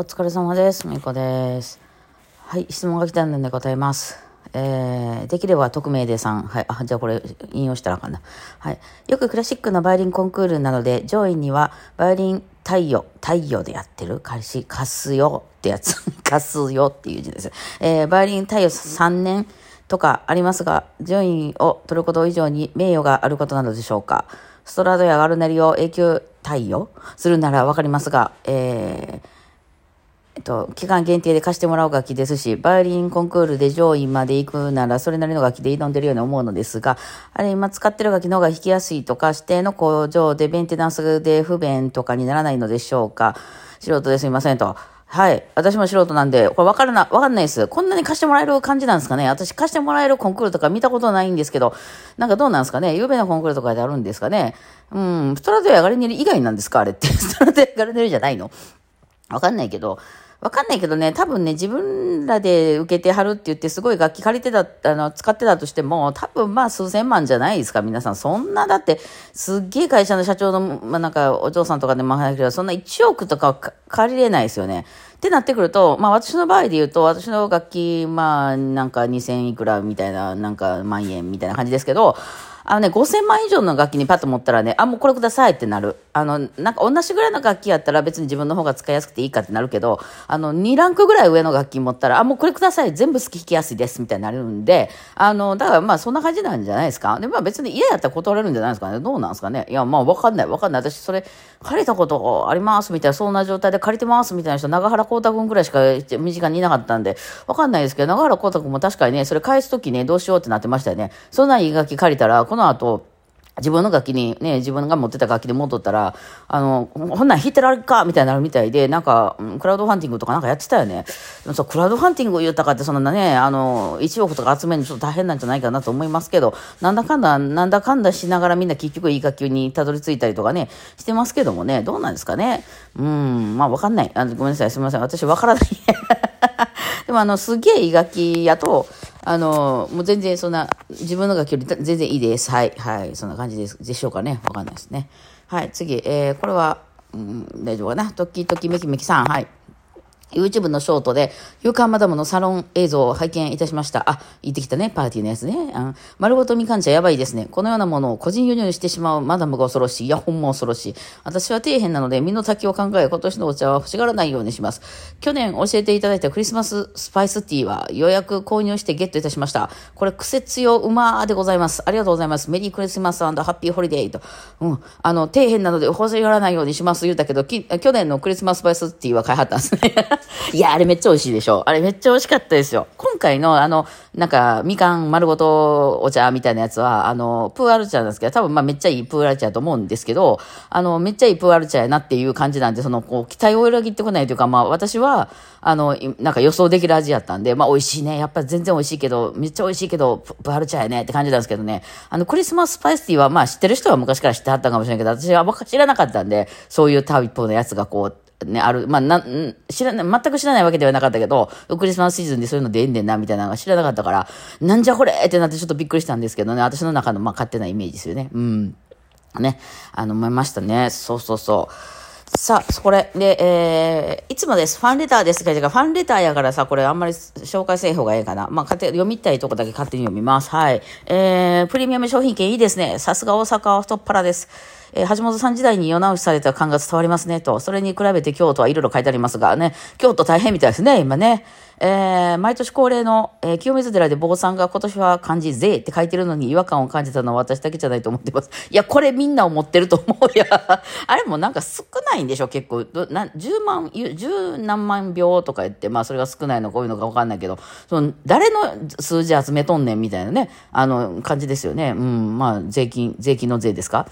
お疲れ様です。みこです。はい、質問が来たので答えます。えー、できれば匿名でさん。はい、あ、じゃあこれ引用したらあかんな。はい。よくクラシックのバイオリンコンクールなどで上位にはバイオリン太陽、太陽でやってる？カシ、カスヨってやつ。カスヨっていう字です。えー、バイオリン太陽3年とかありますが、順位を取ること以上に名誉があることなのでしょうか？ストラドやガルネリを永久対応するならわかりますが、えー、と、期間限定で貸してもらう楽器ですし、バイオリンコンクールで上位まで行くなら、それなりの楽器で挑んでるように思うのですが、あれ今使ってる楽器の方が弾きやすいとか、指定の工場でメンテナンスで不便とかにならないのでしょうか？素人ですみませんと。はい。私も素人なんで、これ分からな、分かんないです。こんなに貸してもらえる感じなんですかね？私貸してもらえるコンクールとか見たことないんですけど、なんかどうなんですかね？有名なコンクールとかであるんですかね？うん、ストラドやガルネリ以外なんですか？あれって。ストラドやガルネリじゃないの？わかんないけど、わかんないけどね、多分ね、自分らで受けてはるって言って、すごい楽器借りてた、あの、使ってたとしても、多分まあ数千万じゃないですか、皆さん。そんな、だって、すっげえ会社の社長の、まあなんか、お嬢さんとかでも話けど、そんな1億とか借りれないですよね。ってなってくると、まあ私の場合で言うと、私の楽器、まあなんか2000いくらみたいな、なんか万円みたいな感じですけど、あのね、5000万以上の楽器にパッと持ったらね、あ、もうこれくださいってなる。あの、なんか同じぐらいの楽器やったら別に自分の方が使いやすくていいかってなるけど、あの、2ランクぐらい上の楽器持ったら、あ、もうこれください。全部好き弾きやすいです。みたいになるんで、あの、だからまあそんな感じなんじゃないですか。で、まあ別に嫌やったら断れるんじゃないですかね。どうなんですかね。いや、まあわかんない。わかんない。私それ借りたことありますみたいな、そんな状態で借りてますみたいな人、長原光太君ぐらいしか身近にいなかったんで、わかんないですけど、長原光太君も確かにね、それ返すときね、どうしようってなってましたよね。そんないい楽器借りたら、この後、自分の楽器にね、自分が持ってた楽器で戻ったら、あの、こんなん弾いてられるかみたいになるみたいで、なんか、クラウドファンディングとかなんかやってたよね。でもそう、クラウドファンディング言ったかって、そんなね、あの、1億とか集めるのちょっと大変なんじゃないかなと思いますけど、なんだかんだ、なんだかんだしながらみんな結局いい楽器にたどり着いたりとかね、してますけどもね、どうなんですかね。うん、まあわかんない。あのごめんなさい、すみません。私わからない。でもあの、すげえいい楽器やと、あの、もう全然そんな、自分の楽器より全然いいです。はい。はい。そんな感じです。でしょうかね。わかんないですね。はい。次。えー、これは、うん、大丈夫かな。トキトキメキメキさん。はい。YouTube のショートで、勇敢マダムのサロン映像を拝見いたしました。あ、行ってきたね、パーティーのやつね。うん、丸ごとみかん茶やばいですね。このようなものを個人輸入してしまうマダムが恐ろしい。いや、ほんま恐ろしい。私は底辺なので、身の丈を考え、今年のお茶は欲しがらないようにします。去年教えていただいたクリスマススパイスティーは予約購入してゲットいたしました。これ、癖強うまーでございます。ありがとうございます。メリークリスマスハッピーホリデーと。うん。あの、底辺なので欲しがらないようにします言うたけど、き去年のクリスマススパイスティーは買いはったんですね。いや、あれめっちゃ美味しいでしょ。あれめっちゃ美味しかったですよ。今回のあの、なんか、みかん丸ごとお茶みたいなやつは、あの、プーアル茶なんですけど、多分まあめっちゃいいプーアル茶だと思うんですけど、あの、めっちゃいいプーアル茶やなっていう感じなんで、その、こう、期待を裏切ってこないというか、まあ私は、あの、なんか予想できる味やったんで、まあ美味しいね。やっぱり全然美味しいけど、めっちゃ美味しいけど、プーアル茶やねって感じなんですけどね。あの、クリスマススパイスティーは、まあ知ってる人は昔から知ってはったかもしれないけど、私は知らなかったんで、そういうタイプのやつがこう、ね、ある、まあ、な、知らない、全く知らないわけではなかったけど、クリスマスシーズンでそういうのでええんねんな、みたいなのが知らなかったから、なんじゃこれってなってちょっとびっくりしたんですけどね、私の中の、まあ、勝手なイメージですよね。うん。ね、あの、思いましたね。そうそうそう。さあ、これ。で、えー、いつもです。ファンレターですが、ファンレターやからさ、これあんまり紹介せえ方がええかな。まあ、勝手読みたいとこだけ勝手に読みます。はい。えー、プレミアム商品券いいですね。さすが大阪は太っ腹です。えー、橋本さん時代に世直しされた感が伝わりますね、と。それに比べて京都はいろいろ書いてありますがね、京都大変みたいですね、今ね。えー、毎年恒例の、えー、清水寺で坊さんが今年は漢字税って書いてるのに違和感を感じたのは私だけじゃないと思ってます。いや、これみんな思ってると思うや。あれもなんか少ないんでしょ、結構。な10万、十何万秒とか言って、まあそれが少ないのか多いうのかわかんないけど、その、誰の数字集めとんねんみたいなね、あの、感じですよね。うん、まあ税金、税金の税ですか？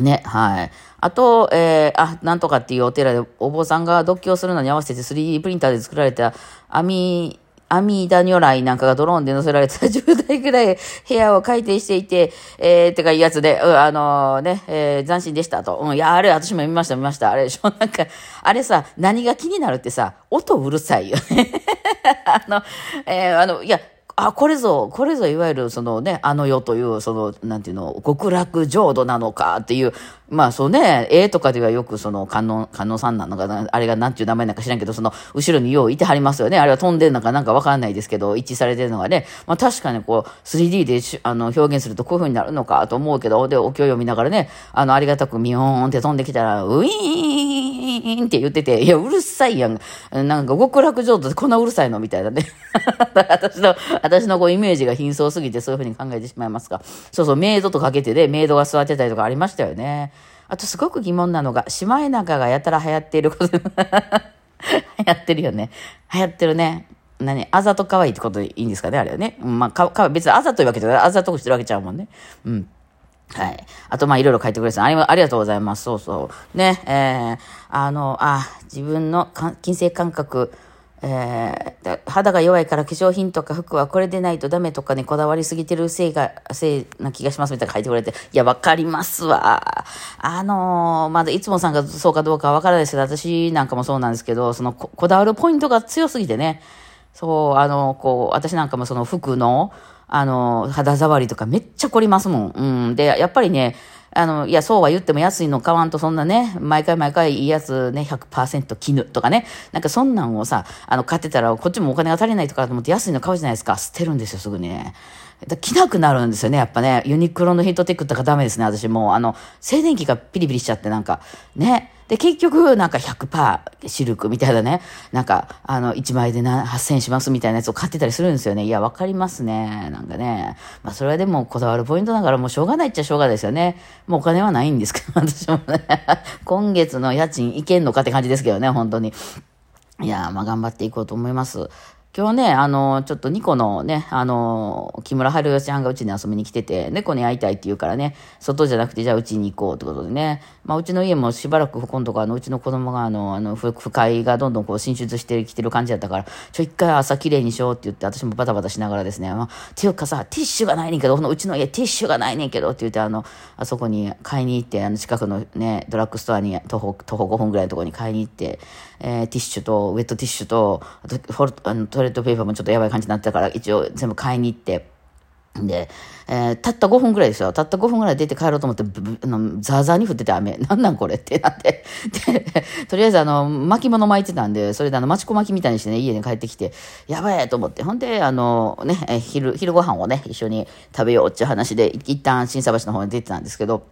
ね、はい。あと、えー、あ、なんとかっていうお寺でお坊さんが独協するのに合わせて 3D プリンターで作られた網、阿弥陀如来なんかがドローンで載せられた10台ぐらい部屋を改定していて、えー、てかいうやつで、う、あのー、ね、えー、斬新でしたと。うん、いや、あれ、私も見ました、見ました。あれでしょ、なんか、あれさ、何が気になるってさ、音うるさいよね。あの、えー、あの、いや、あ、これぞ、これぞいわゆるそのね、あの世という、その、なんていうの、極楽浄土なのかっていう、まあそうね、絵とかではよくその観音、観音さんなのかな、あれがなんていう名前なんか知らんけど、その後ろによういてはりますよね。あれは飛んでるのかなんかわかんないですけど、一致されてるのがね、まあ確かにこう 3D であの表現するとこういう風になるのかと思うけど、で、お経を読みながらね、あの、ありがたくミヨーンって飛んできたら、ウィーンって言ってて、いや、うるさいやん。なんか極楽浄土でこんなうるさいのみたいなね。私の、私のこうイメージが貧相すぎてそういう風に考えてしまいますが。そうそう、メイドとかけてで、メイドが座ってたりとかありましたよね。あとすごく疑問なのが、シマエナガがやたら流行っていること。流行ってるよね。流行ってるね。何？あざと可愛いってことでいいんですかねあれはね。まあ、か、か、別にあざというわけじゃない。あざとくしてるわけちゃうもんね。うん。はい。あと、まあ、いろいろ書いてくれてありありがとうございます。そうそう。ね、えー、あの、あ、自分の金星感覚、えー、肌が弱いから化粧品とか服はこれでないとダメとかね、こだわりすぎてるせいが、せいな気がしますみたいな書いてくれて、いや、わかりますわ。あのー、まだいつもさんがそうかどうかわからないですけど、私なんかもそうなんですけど、そのここだわるポイントが強すぎてね、そう、あの、こう、私なんかもその服の、あの、肌触りとかめっちゃ凝りますもん。うん。で、やっぱりね、あの、いや、そうは言っても安いの買わんとそんなね、毎回毎回いいやつね、100%絹とかね、なんかそんなんをさ、あの、買ってたらこっちもお金が足りないとかと思って安いの買うじゃないですか。捨てるんですよ、すぐにね。着なくなるんですよね、やっぱね。ユニクロのヒートテックとかダメですね、私もう。あの、静電気がピリピリしちゃってなんか、ね。で、結局、なんか100%シルクみたいなね、なんか、あの、1枚で8000円しますみたいなやつを買ってたりするんですよね。いや、わかりますね。なんかね。まあ、それはでもこだわるポイントだからもうしょうがないっちゃしょうがないですよね。もうお金はないんですけど、私もね。今月の家賃いけんのかって感じですけどね、本当に。いや、まあ、頑張っていこうと思います。今日ね、あの、ちょっとニコのね、あの、木村春代ちゃんがうちに遊びに来てて、猫に会いたいって言うからね、外じゃなくて、じゃあうちに行こうってことでね、まあ、うちの家もしばらく今度か、あの、うちの子供が、あの、あの、不快がどんどんこう進出してきてる感じだったから、ちょ、一回朝きれいにしようって言って、私もバタバタしながらですね、まあ、ていうかさ、ティッシュがないねんけど、このうちの家ティッシュがないねんけどって言って、あの、あそこに買いに行って、あの、近くのね、ドラッグストアに徒歩、徒歩5分ぐらいのところに買いに行って、えー、ティッシュと、ウェットティッシュと、あとフォルあのトイレットペーパーもちょっとやばい感じになってたから、一応全部買いに行って、で、えー、たった5分ぐらいですよ。たった5分ぐらい出て帰ろうと思って、あのザーザーに降ってて雨。なんなんこれってなって。で、とりあえずあの、巻物巻いてたんで、それであの、町子巻きみたいにしてね、家に帰ってきて、やばいと思って。ほんで、あの、ね、昼、昼ご飯をね、一緒に食べようっていう話で、一旦新佐橋の方に出てたんですけど、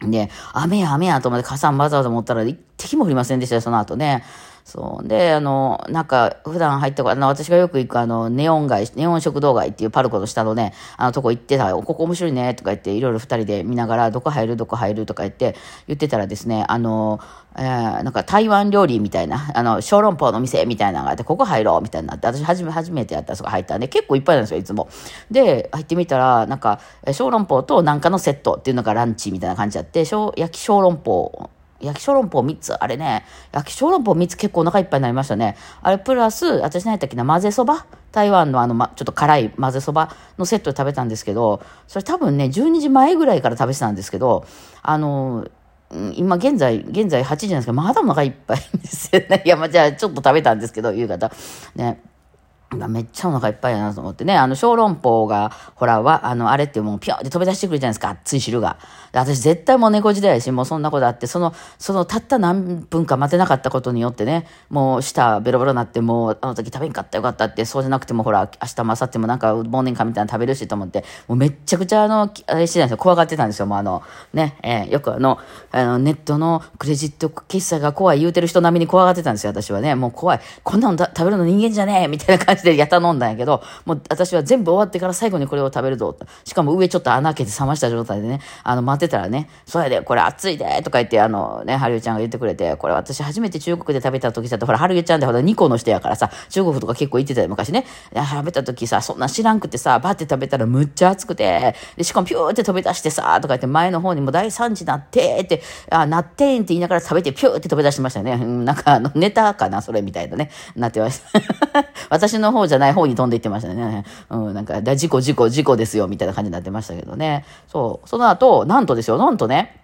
で、雨や雨やと思って傘わざわざ持ったら一滴も降りませんでしたよ、その後ね。そう。で、あの、なんか、普段入ったあの、私がよく行くあの、ネオン街、ネオン食堂街っていうパルコの下のね、あのとこ行ってたここ面白いね、とか言って、いろいろ二人で見ながら、どこ入る、どこ入るとか言って、言ってたらですね、あの、えー、なんか台湾料理みたいな、あの、小籠包の店みたいなのがあって、ここ入ろうみたいになって、私初め、初めてやったらそこ入ったんで、結構いっぱいなんですよ、いつも。で、入ってみたら、なんか、小籠包となんかのセットっていうのがランチみたいな感じあって、焼き小籠包焼き小籠包3つ、あれね、焼き小籠包3つ結構お腹いっぱいになりましたね。あれプラス、私何やったっけな、混ぜそば？台湾のあの、ま、ちょっと辛い混ぜそばのセットで食べたんですけど、それ多分ね、12時前ぐらいから食べてたんですけど、あの、今現在、現在8時なんですけど、まだお腹いっぱいですよね。いや、まあ、じゃあちょっと食べたんですけど、夕方。ね。めっちゃお腹いっぱいやなと思ってね、あの、小籠包が、ほら、は、あの、あれってもうピョンって飛び出してくるじゃないですか、熱い汁が。私絶対もう猫時代やし、もうそんなことあって、その、そのたった何分か待てなかったことによってね、もう舌ベロベロになって、もうあの時食べんかったよかったって、そうじゃなくてもほら、明日も明後日もなんか忘年会みたいなの食べるしと思って、もうめちゃくちゃあの、あれしてたんですよ、怖がってたんですよ、もうあの、ね、えー、よくあの、あの、ネットのクレジット決済が怖い言うてる人並みに怖がってたんですよ、私はね。もう怖い。こんなの食べるの人間じゃねえみたいな感じでやた飲んだんやけど、もう私は全部終わってから最後にこれを食べるぞ。しかも上ちょっと穴開けて冷ました状態でね、あの、待ってたらね、それで、これ熱いで、とか言って、あのね、はるゆちゃんが言ってくれて、これ私初めて中国で食べた時だと、ほら、はるゆちゃんってほら、2個の人やからさ、中国とか結構行ってたよ、昔ね。食べた時さ、そんな知らんくてさ、バって食べたらむっちゃ熱くて、で、しかもピューって飛び出してさ、とか言って前の方にも大惨事なって、って、あ、なってんって言いながら食べてピューって飛び出してましたね。うん、なんかあの、ネタかな、それみたいなね、なってました。私 のの方じゃない方に飛んでいってましたね。うん、なんか、事故、事故、事故ですよ、みたいな感じになってましたけどね。そう。その後、なんとですよ、なんとね、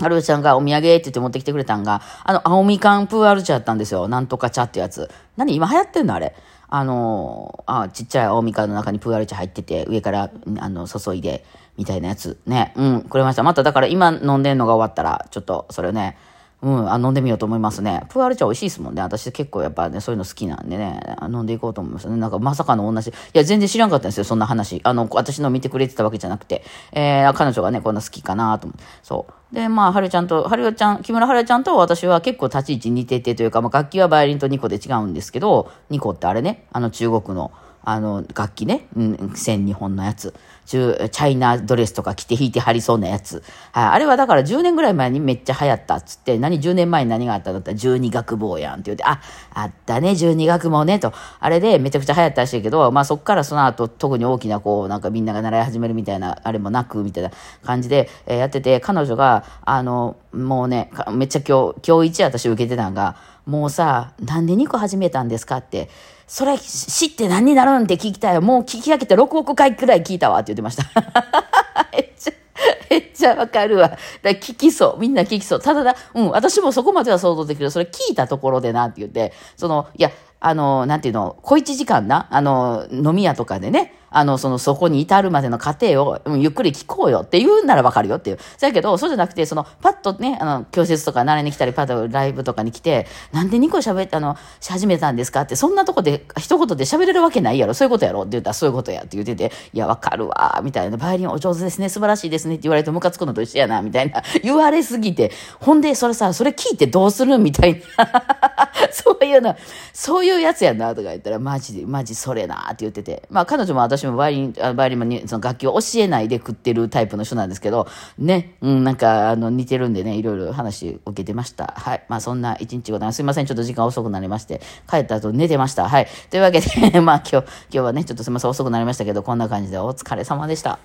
はるちゃんがお土産って言って持ってきてくれたんが、あの、青みかんプーアル茶やったんですよ。なんとか茶ってやつ。何今流行ってんのあれ？あの、あ、ちっちゃい青みかんの中にプーアル茶入ってて、上から、あの、注いで、みたいなやつ。ね。うん、くれました。まただから今飲んでんのが終わったら、ちょっと、それね、うん、あ飲んでみようと思いますね。プーアル茶美味しいですもんね。私結構やっぱね、そういうの好きなんでね、飲んでいこうと思いますね。なんかまさかの同じ。いや、全然知らんかったんですよ、そんな話。あの、私の見てくれてたわけじゃなくて。えー、彼女がね、こんな好きかなと思って。そう。で、まあ、はるちゃんと、はるちゃん、木村はるちゃんと私は結構立ち位置似ててというか、まあ、楽器はバイオリンと2個で違うんですけど、2個ってあれね、あの中国の、あの、楽器ね、うん、千日本のやつ。中チャイナドレスとか着て弾いてはりそうなやつ。はい、あれはだから10年ぐらい前にめっちゃ流行ったっつって、何10年前に何があったんだったら十二学坊やんって言って、あ、あったね、十二学坊ね、と。あれでめちゃくちゃ流行ったらしいけど、まあそっからその後特に大きなこう、なんかみんなが習い始めるみたいな、あれもなく、みたいな感じで、えー、やってて、彼女が、あの、もうね、めっちゃ今日、今日一私受けてたんが、もうさ、なんで2個始めたんですかって、それ知って何になるんって聞きたいよ。もう聞き上げて6億回くらい聞いたわって言ってました。めっちゃ、めっちゃわかるわ。だ聞きそう。みんな聞きそう。ただだ、うん、私もそこまでは想像できる。それ聞いたところでなって言って、その、いや、あの、なんていうの、小一時間な、あの、飲み屋とかでね、あの、その、そこに至るまでの過程を、ゆっくり聞こうよって言うならわかるよっていう。そやけど、そうじゃなくて、その、パッとね、あの、教室とか習いに来たり、パッとライブとかに来て、なんで2個喋って、あの、し始めたんですか？って、そんなとこで、一言で喋れるわけないやろ。そういうことやろって言ったら、そういうことやって言ってて、いや、わかるわ、みたいな。バイオリンお上手ですね、素晴らしいですねって言われてムカつくのと一緒やな、みたいな。言われすぎて、ほんで、それさ、それ聞いてどうする？みたいな。そういうの、そういうやつやな、とか言ったら、マジで、マジそれな、って言ってて。まあ、彼女も私もバイオリン、バイオリンもにその楽器を教えないで食ってるタイプの人なんですけど、ね、うん、なんか、あの、似てるんでね、いろいろ話受けてました。はい。まあ、そんな一日ございます。すいません、ちょっと時間遅くなりまして、帰った後寝てました。はい。というわけで、まあ、今日、今日はね、ちょっとすみません、遅くなりましたけど、こんな感じでお疲れ様でした。